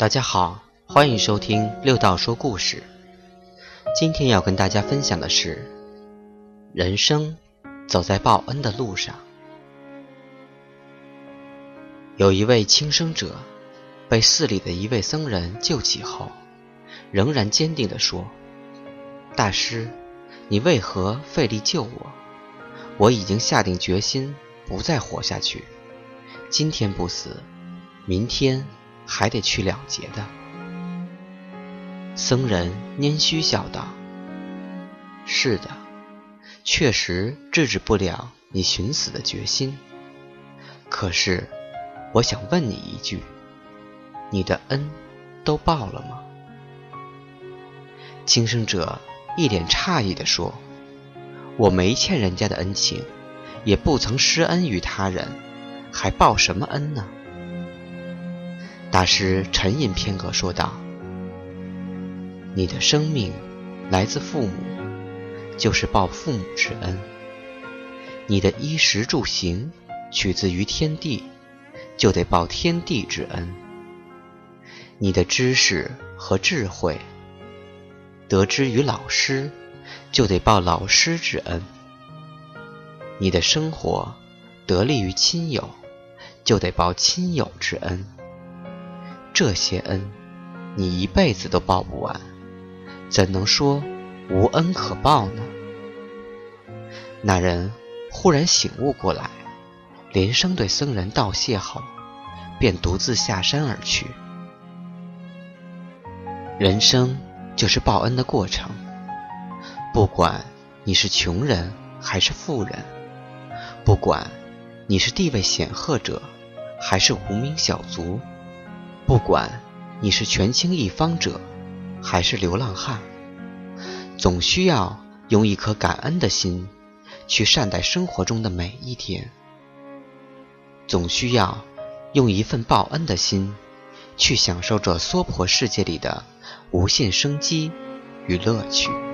大家好，欢迎收听六道说故事。今天要跟大家分享的是，人生走在报恩的路上。有一位轻生者被寺里的一位僧人救起后，仍然坚定地说：“大师，你为何费力救我？我已经下定决心不再活下去。今天不死，明天……”还得去了结的。僧人拈须笑道：“是的，确实制止不了你寻死的决心。可是，我想问你一句：你的恩都报了吗？”轻生者一脸诧异地说：“我没欠人家的恩情，也不曾施恩于他人，还报什么恩呢？”大师沉吟片刻，说道：“你的生命来自父母，就是报父母之恩；你的衣食住行取自于天地，就得报天地之恩；你的知识和智慧得之于老师，就得报老师之恩；你的生活得利于亲友，就得报亲友之恩。”这些恩，你一辈子都报不完，怎能说无恩可报呢？那人忽然醒悟过来，连声对僧人道谢后，便独自下山而去。人生就是报恩的过程，不管你是穷人还是富人，不管你是地位显赫者还是无名小卒。不管你是权倾一方者，还是流浪汉，总需要用一颗感恩的心去善待生活中的每一天；总需要用一份报恩的心去享受这娑婆世界里的无限生机与乐趣。